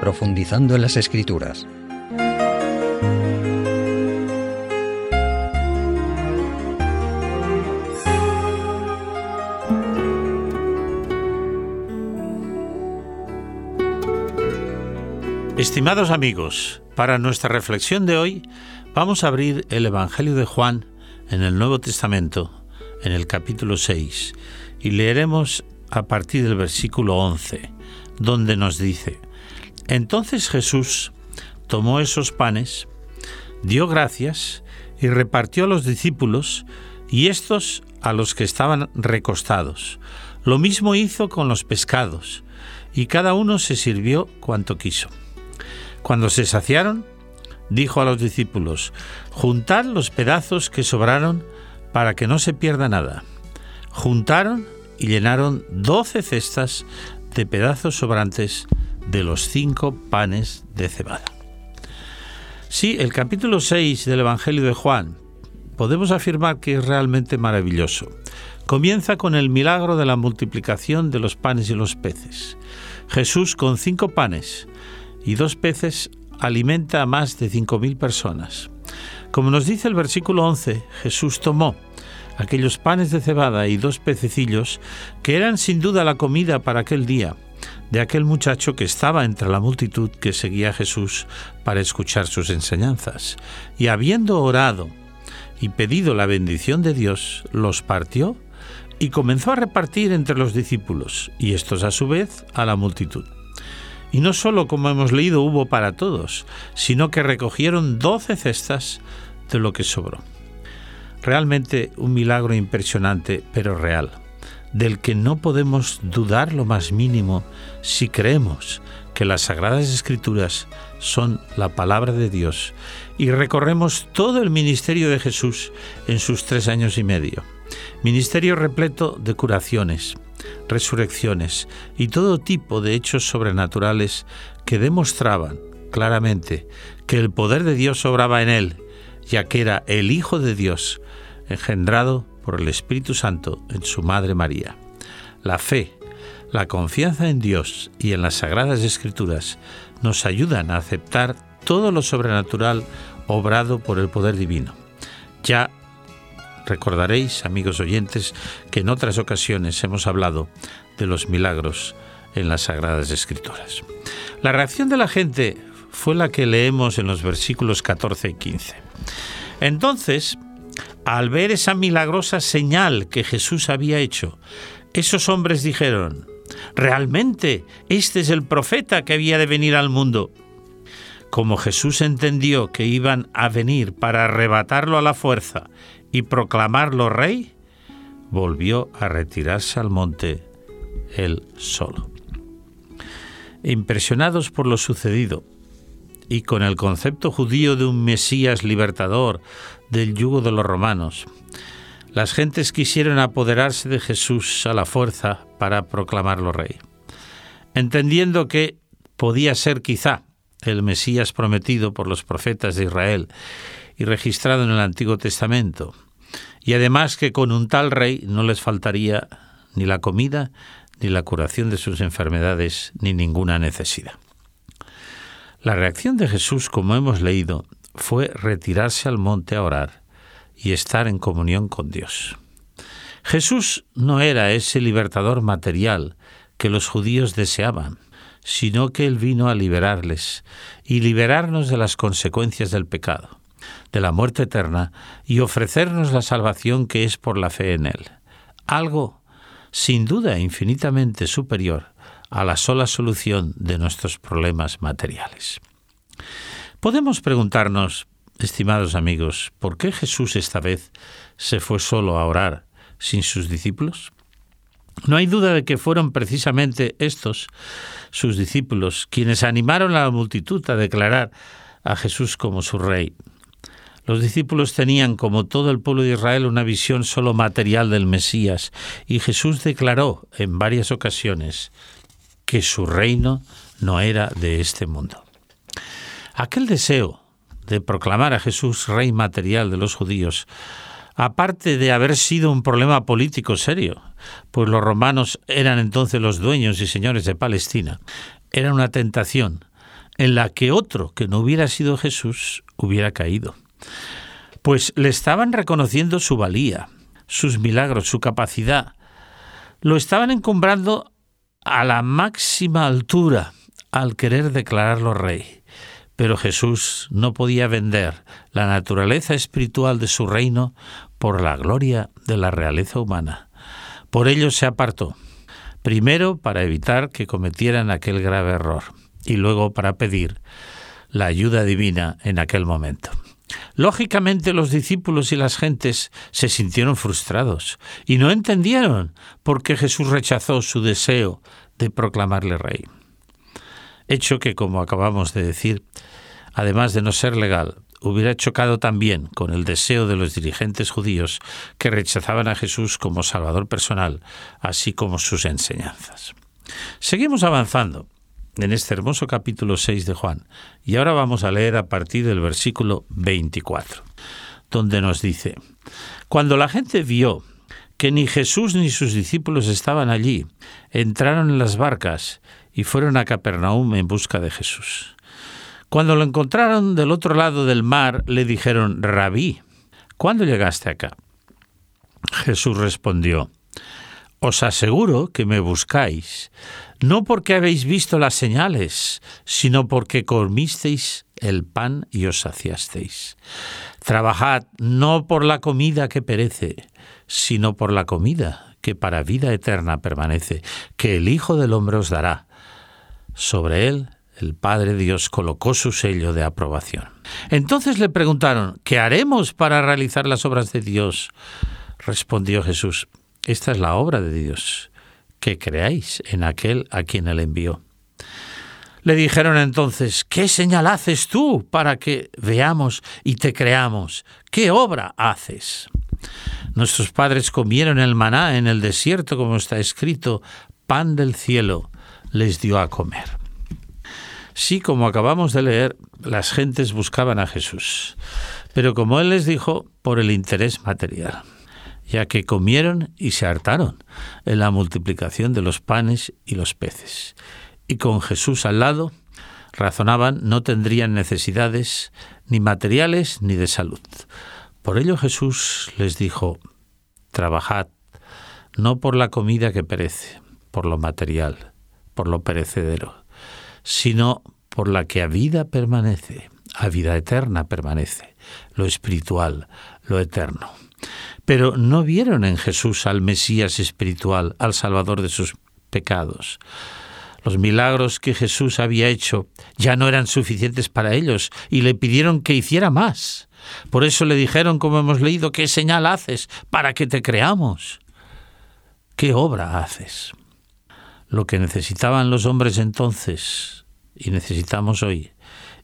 profundizando en las escrituras. Estimados amigos, para nuestra reflexión de hoy vamos a abrir el Evangelio de Juan en el Nuevo Testamento, en el capítulo 6, y leeremos a partir del versículo 11, donde nos dice, Entonces Jesús tomó esos panes, dio gracias y repartió a los discípulos y estos a los que estaban recostados. Lo mismo hizo con los pescados, y cada uno se sirvió cuanto quiso. Cuando se saciaron, dijo a los discípulos, Juntad los pedazos que sobraron para que no se pierda nada. Juntaron y llenaron doce cestas de pedazos sobrantes de los cinco panes de cebada. Sí, el capítulo 6 del Evangelio de Juan podemos afirmar que es realmente maravilloso. Comienza con el milagro de la multiplicación de los panes y los peces. Jesús con cinco panes y dos peces alimenta a más de cinco mil personas. Como nos dice el versículo 11, Jesús tomó aquellos panes de cebada y dos pececillos que eran sin duda la comida para aquel día de aquel muchacho que estaba entre la multitud que seguía a Jesús para escuchar sus enseñanzas. Y habiendo orado y pedido la bendición de Dios, los partió y comenzó a repartir entre los discípulos, y estos a su vez a la multitud. Y no solo, como hemos leído, hubo para todos, sino que recogieron doce cestas de lo que sobró. Realmente un milagro impresionante, pero real, del que no podemos dudar lo más mínimo si creemos que las Sagradas Escrituras son la palabra de Dios y recorremos todo el ministerio de Jesús en sus tres años y medio. Ministerio repleto de curaciones, resurrecciones y todo tipo de hechos sobrenaturales que demostraban claramente que el poder de Dios obraba en él, ya que era el Hijo de Dios, engendrado por el Espíritu Santo en su Madre María. La fe, la confianza en Dios y en las Sagradas Escrituras nos ayudan a aceptar todo lo sobrenatural obrado por el poder divino. Ya Recordaréis, amigos oyentes, que en otras ocasiones hemos hablado de los milagros en las Sagradas Escrituras. La reacción de la gente fue la que leemos en los versículos 14 y 15. Entonces, al ver esa milagrosa señal que Jesús había hecho, esos hombres dijeron, realmente este es el profeta que había de venir al mundo. Como Jesús entendió que iban a venir para arrebatarlo a la fuerza y proclamarlo rey, volvió a retirarse al monte él solo. Impresionados por lo sucedido y con el concepto judío de un Mesías libertador del yugo de los romanos, las gentes quisieron apoderarse de Jesús a la fuerza para proclamarlo rey, entendiendo que podía ser quizá el Mesías prometido por los profetas de Israel y registrado en el Antiguo Testamento, y además que con un tal rey no les faltaría ni la comida, ni la curación de sus enfermedades, ni ninguna necesidad. La reacción de Jesús, como hemos leído, fue retirarse al monte a orar y estar en comunión con Dios. Jesús no era ese libertador material que los judíos deseaban, sino que Él vino a liberarles y liberarnos de las consecuencias del pecado de la muerte eterna y ofrecernos la salvación que es por la fe en Él. Algo, sin duda, infinitamente superior a la sola solución de nuestros problemas materiales. Podemos preguntarnos, estimados amigos, ¿por qué Jesús esta vez se fue solo a orar sin sus discípulos? No hay duda de que fueron precisamente estos, sus discípulos, quienes animaron a la multitud a declarar a Jesús como su rey. Los discípulos tenían, como todo el pueblo de Israel, una visión solo material del Mesías, y Jesús declaró en varias ocasiones que su reino no era de este mundo. Aquel deseo de proclamar a Jesús rey material de los judíos, aparte de haber sido un problema político serio, pues los romanos eran entonces los dueños y señores de Palestina, era una tentación en la que otro que no hubiera sido Jesús hubiera caído. Pues le estaban reconociendo su valía, sus milagros, su capacidad. Lo estaban encumbrando a la máxima altura al querer declararlo rey. Pero Jesús no podía vender la naturaleza espiritual de su reino por la gloria de la realeza humana. Por ello se apartó, primero para evitar que cometieran aquel grave error y luego para pedir la ayuda divina en aquel momento. Lógicamente los discípulos y las gentes se sintieron frustrados y no entendieron por qué Jesús rechazó su deseo de proclamarle rey. Hecho que, como acabamos de decir, además de no ser legal, hubiera chocado también con el deseo de los dirigentes judíos que rechazaban a Jesús como Salvador personal, así como sus enseñanzas. Seguimos avanzando en este hermoso capítulo 6 de Juan. Y ahora vamos a leer a partir del versículo 24, donde nos dice, Cuando la gente vio que ni Jesús ni sus discípulos estaban allí, entraron en las barcas y fueron a Capernaum en busca de Jesús. Cuando lo encontraron del otro lado del mar, le dijeron, Rabí, ¿cuándo llegaste acá? Jesús respondió, Os aseguro que me buscáis no porque habéis visto las señales, sino porque comisteis el pan y os saciasteis. Trabajad no por la comida que perece, sino por la comida que para vida eterna permanece, que el Hijo del Hombre os dará. Sobre él el Padre Dios colocó su sello de aprobación. Entonces le preguntaron, ¿qué haremos para realizar las obras de Dios? Respondió Jesús, esta es la obra de Dios que creáis en aquel a quien él envió. Le dijeron entonces, ¿qué señal haces tú para que veamos y te creamos? ¿Qué obra haces? Nuestros padres comieron el maná en el desierto, como está escrito, pan del cielo les dio a comer. Sí, como acabamos de leer, las gentes buscaban a Jesús, pero como Él les dijo, por el interés material ya que comieron y se hartaron en la multiplicación de los panes y los peces. Y con Jesús al lado, razonaban, no tendrían necesidades ni materiales ni de salud. Por ello Jesús les dijo, trabajad no por la comida que perece, por lo material, por lo perecedero, sino por la que a vida permanece, a vida eterna permanece, lo espiritual, lo eterno pero no vieron en Jesús al Mesías espiritual, al Salvador de sus pecados. Los milagros que Jesús había hecho ya no eran suficientes para ellos y le pidieron que hiciera más. Por eso le dijeron, como hemos leído, ¿qué señal haces para que te creamos? ¿Qué obra haces? Lo que necesitaban los hombres entonces y necesitamos hoy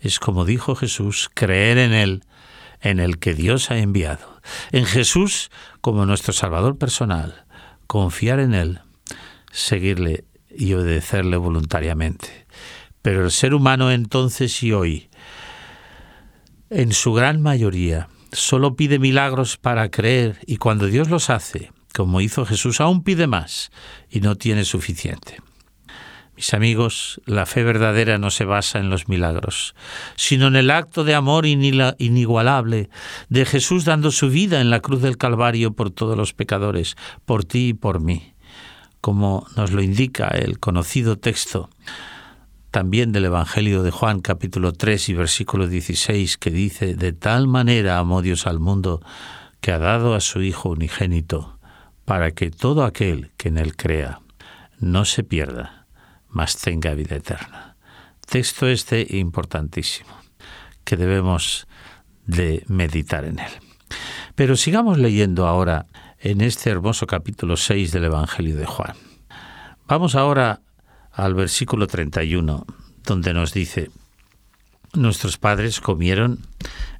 es, como dijo Jesús, creer en Él, en el que Dios ha enviado en Jesús como nuestro Salvador personal, confiar en Él, seguirle y obedecerle voluntariamente. Pero el ser humano entonces y hoy, en su gran mayoría, solo pide milagros para creer y cuando Dios los hace, como hizo Jesús, aún pide más y no tiene suficiente. Mis amigos, la fe verdadera no se basa en los milagros, sino en el acto de amor inigualable de Jesús dando su vida en la cruz del Calvario por todos los pecadores, por ti y por mí, como nos lo indica el conocido texto también del Evangelio de Juan capítulo 3 y versículo 16 que dice, de tal manera amó Dios al mundo que ha dado a su Hijo unigénito, para que todo aquel que en él crea no se pierda, mas tenga vida eterna. Texto este importantísimo, que debemos de meditar en él. Pero sigamos leyendo ahora en este hermoso capítulo 6 del Evangelio de Juan. Vamos ahora al versículo 31, donde nos dice, nuestros padres comieron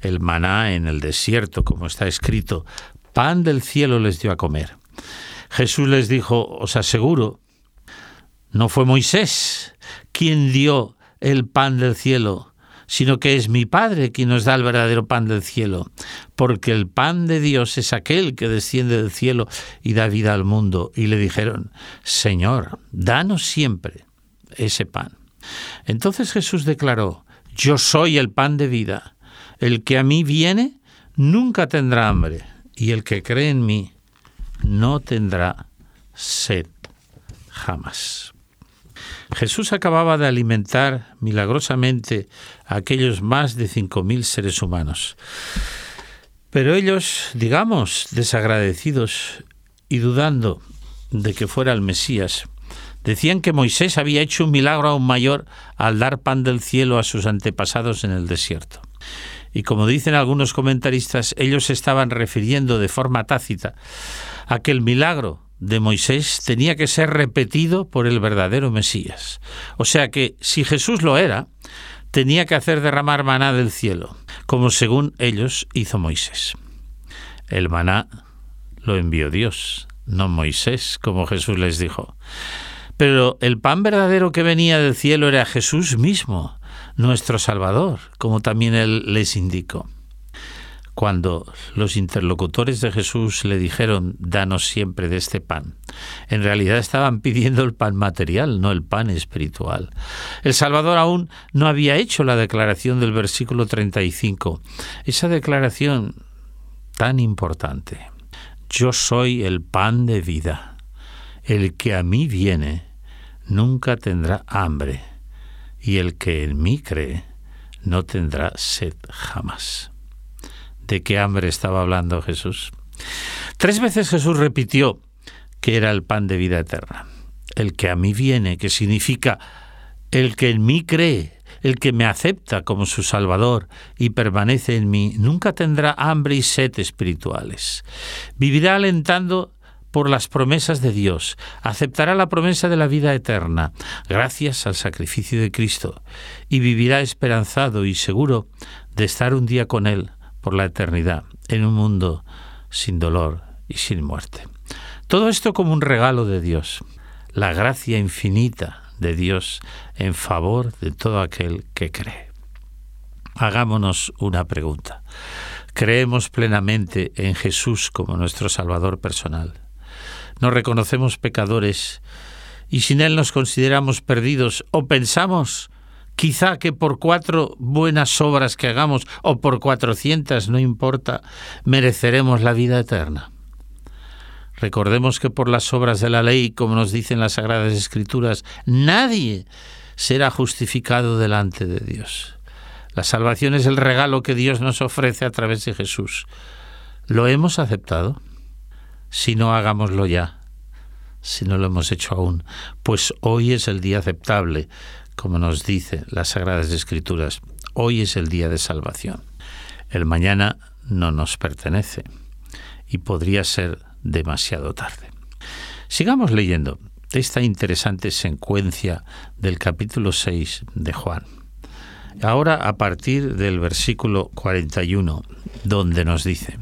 el maná en el desierto, como está escrito, pan del cielo les dio a comer. Jesús les dijo, os aseguro no fue Moisés quien dio el pan del cielo, sino que es mi Padre quien nos da el verdadero pan del cielo, porque el pan de Dios es aquel que desciende del cielo y da vida al mundo. Y le dijeron, Señor, danos siempre ese pan. Entonces Jesús declaró, Yo soy el pan de vida. El que a mí viene nunca tendrá hambre, y el que cree en mí no tendrá sed jamás. Jesús acababa de alimentar milagrosamente a aquellos más de cinco mil seres humanos. Pero ellos, digamos, desagradecidos y dudando de que fuera el Mesías, decían que Moisés había hecho un milagro aún mayor al dar pan del cielo a sus antepasados en el desierto. Y como dicen algunos comentaristas, ellos estaban refiriendo de forma tácita a que el milagro de Moisés tenía que ser repetido por el verdadero Mesías. O sea que si Jesús lo era, tenía que hacer derramar maná del cielo, como según ellos hizo Moisés. El maná lo envió Dios, no Moisés, como Jesús les dijo. Pero el pan verdadero que venía del cielo era Jesús mismo, nuestro Salvador, como también él les indicó. Cuando los interlocutores de Jesús le dijeron, danos siempre de este pan, en realidad estaban pidiendo el pan material, no el pan espiritual. El Salvador aún no había hecho la declaración del versículo 35, esa declaración tan importante. Yo soy el pan de vida. El que a mí viene nunca tendrá hambre, y el que en mí cree no tendrá sed jamás de qué hambre estaba hablando Jesús. Tres veces Jesús repitió que era el pan de vida eterna. El que a mí viene, que significa el que en mí cree, el que me acepta como su Salvador y permanece en mí, nunca tendrá hambre y sed espirituales. Vivirá alentando por las promesas de Dios, aceptará la promesa de la vida eterna, gracias al sacrificio de Cristo, y vivirá esperanzado y seguro de estar un día con Él por la eternidad en un mundo sin dolor y sin muerte. Todo esto como un regalo de Dios, la gracia infinita de Dios en favor de todo aquel que cree. Hagámonos una pregunta. ¿Creemos plenamente en Jesús como nuestro Salvador personal? ¿Nos reconocemos pecadores y sin Él nos consideramos perdidos o pensamos Quizá que por cuatro buenas obras que hagamos o por cuatrocientas, no importa, mereceremos la vida eterna. Recordemos que por las obras de la ley, como nos dicen las Sagradas Escrituras, nadie será justificado delante de Dios. La salvación es el regalo que Dios nos ofrece a través de Jesús. ¿Lo hemos aceptado? Si no, hagámoslo ya. Si no lo hemos hecho aún, pues hoy es el día aceptable como nos dice las Sagradas Escrituras, hoy es el día de salvación. El mañana no nos pertenece y podría ser demasiado tarde. Sigamos leyendo esta interesante secuencia del capítulo 6 de Juan. Ahora a partir del versículo 41, donde nos dice,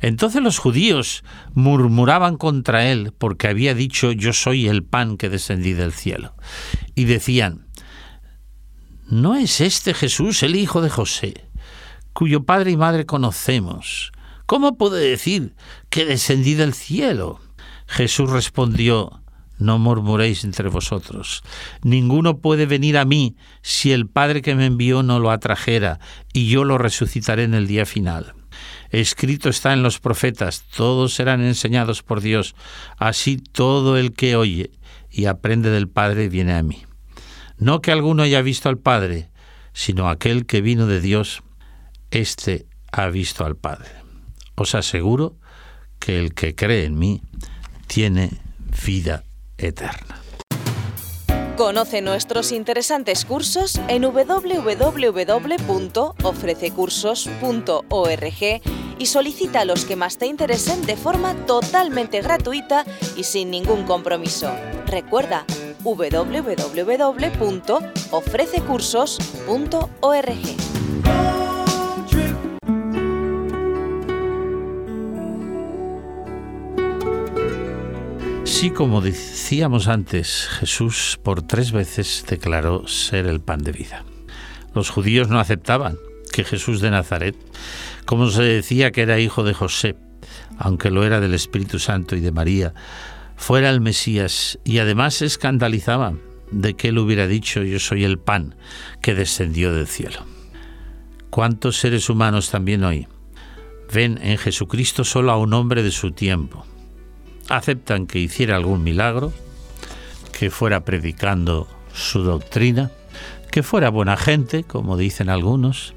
entonces los judíos murmuraban contra él porque había dicho yo soy el pan que descendí del cielo. Y decían, ¿No es este Jesús el hijo de José, cuyo padre y madre conocemos? ¿Cómo puede decir que descendí del cielo? Jesús respondió, no murmuréis entre vosotros. Ninguno puede venir a mí si el Padre que me envió no lo atrajera, y yo lo resucitaré en el día final. Escrito está en los profetas, todos serán enseñados por Dios, así todo el que oye y aprende del Padre viene a mí. No que alguno haya visto al Padre, sino aquel que vino de Dios, éste ha visto al Padre. Os aseguro que el que cree en mí tiene vida eterna. Conoce nuestros interesantes cursos en www.ofrececursos.org y solicita los que más te interesen de forma totalmente gratuita y sin ningún compromiso. Recuerda, www.ofrececursos.org. Sí, como decíamos antes, Jesús por tres veces declaró ser el pan de vida. Los judíos no aceptaban que Jesús de Nazaret, como se decía que era hijo de José, aunque lo era del Espíritu Santo y de María, fuera el Mesías y además se escandalizaban de que él hubiera dicho yo soy el pan que descendió del cielo. ¿Cuántos seres humanos también hoy ven en Jesucristo solo a un hombre de su tiempo? Aceptan que hiciera algún milagro, que fuera predicando su doctrina, que fuera buena gente, como dicen algunos,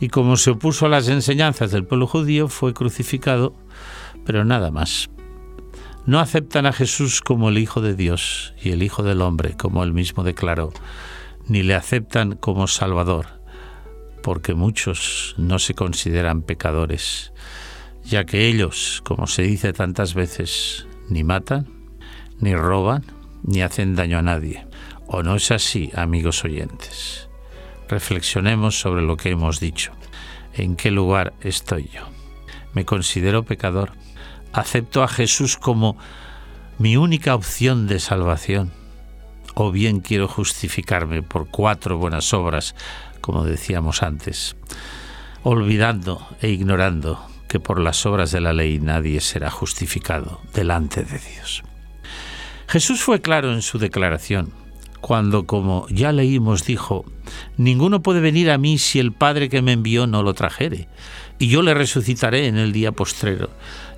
y como se opuso a las enseñanzas del pueblo judío, fue crucificado, pero nada más. No aceptan a Jesús como el Hijo de Dios y el Hijo del Hombre, como él mismo declaró, ni le aceptan como Salvador, porque muchos no se consideran pecadores, ya que ellos, como se dice tantas veces, ni matan, ni roban, ni hacen daño a nadie. ¿O no es así, amigos oyentes? Reflexionemos sobre lo que hemos dicho. ¿En qué lugar estoy yo? ¿Me considero pecador? Acepto a Jesús como mi única opción de salvación, o bien quiero justificarme por cuatro buenas obras, como decíamos antes, olvidando e ignorando que por las obras de la ley nadie será justificado delante de Dios. Jesús fue claro en su declaración, cuando, como ya leímos, dijo, Ninguno puede venir a mí si el Padre que me envió no lo trajere, y yo le resucitaré en el día postrero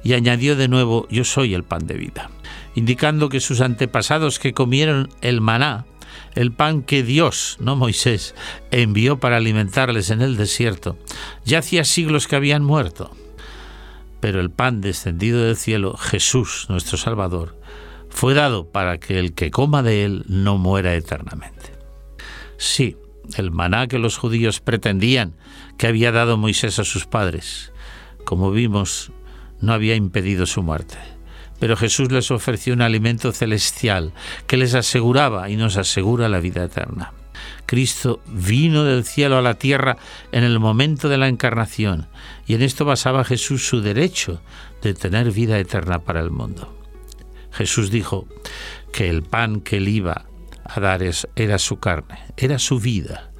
y añadió de nuevo, yo soy el pan de vida, indicando que sus antepasados que comieron el maná, el pan que Dios, no Moisés, envió para alimentarles en el desierto, ya hacía siglos que habían muerto. Pero el pan descendido del cielo, Jesús, nuestro Salvador, fue dado para que el que coma de él no muera eternamente. Sí, el maná que los judíos pretendían que había dado Moisés a sus padres, como vimos, no había impedido su muerte. Pero Jesús les ofreció un alimento celestial que les aseguraba y nos asegura la vida eterna. Cristo vino del cielo a la tierra en el momento de la encarnación y en esto basaba Jesús su derecho de tener vida eterna para el mundo. Jesús dijo que el pan que él iba a dar era su carne, era su vida.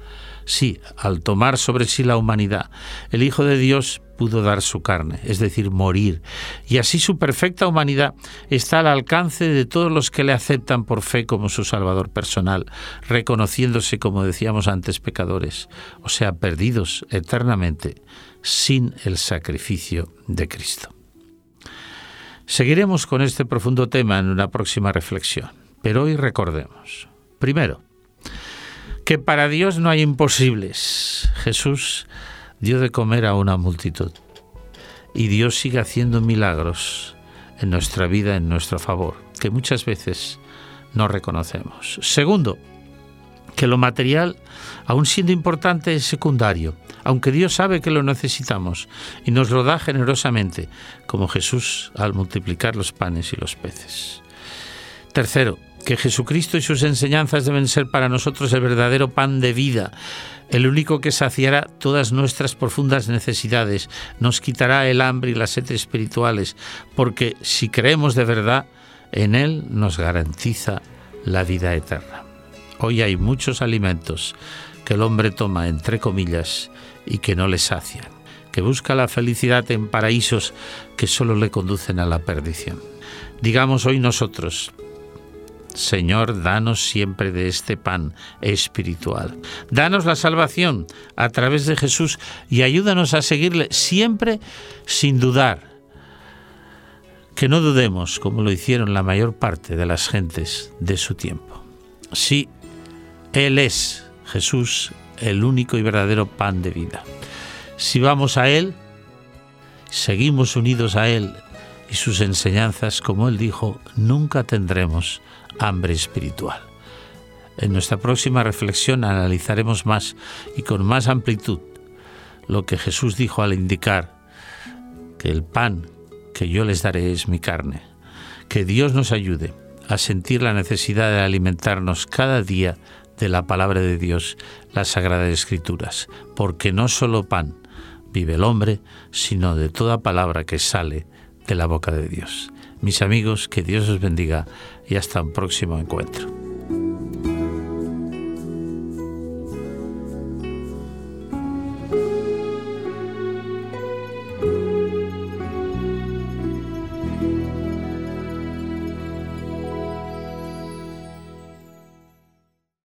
Sí, al tomar sobre sí la humanidad, el Hijo de Dios pudo dar su carne, es decir, morir, y así su perfecta humanidad está al alcance de todos los que le aceptan por fe como su Salvador personal, reconociéndose, como decíamos antes, pecadores, o sea, perdidos eternamente sin el sacrificio de Cristo. Seguiremos con este profundo tema en una próxima reflexión, pero hoy recordemos, primero, que para Dios no hay imposibles. Jesús dio de comer a una multitud. Y Dios sigue haciendo milagros en nuestra vida, en nuestro favor, que muchas veces no reconocemos. Segundo, que lo material, aun siendo importante, es secundario, aunque Dios sabe que lo necesitamos y nos lo da generosamente, como Jesús al multiplicar los panes y los peces. Tercero, que Jesucristo y sus enseñanzas deben ser para nosotros el verdadero pan de vida, el único que saciará todas nuestras profundas necesidades, nos quitará el hambre y la sed espirituales, porque si creemos de verdad, en Él nos garantiza la vida eterna. Hoy hay muchos alimentos que el hombre toma entre comillas y que no le sacian, que busca la felicidad en paraísos que solo le conducen a la perdición. Digamos hoy nosotros, Señor, danos siempre de este pan espiritual. Danos la salvación a través de Jesús y ayúdanos a seguirle siempre sin dudar. Que no dudemos como lo hicieron la mayor parte de las gentes de su tiempo. Sí, Él es, Jesús, el único y verdadero pan de vida. Si vamos a Él, seguimos unidos a Él y sus enseñanzas, como Él dijo, nunca tendremos hambre espiritual. En nuestra próxima reflexión analizaremos más y con más amplitud lo que Jesús dijo al indicar que el pan que yo les daré es mi carne. Que Dios nos ayude a sentir la necesidad de alimentarnos cada día de la palabra de Dios, las Sagradas Escrituras, porque no solo pan vive el hombre, sino de toda palabra que sale de la boca de Dios. Mis amigos, que Dios os bendiga y hasta un próximo encuentro.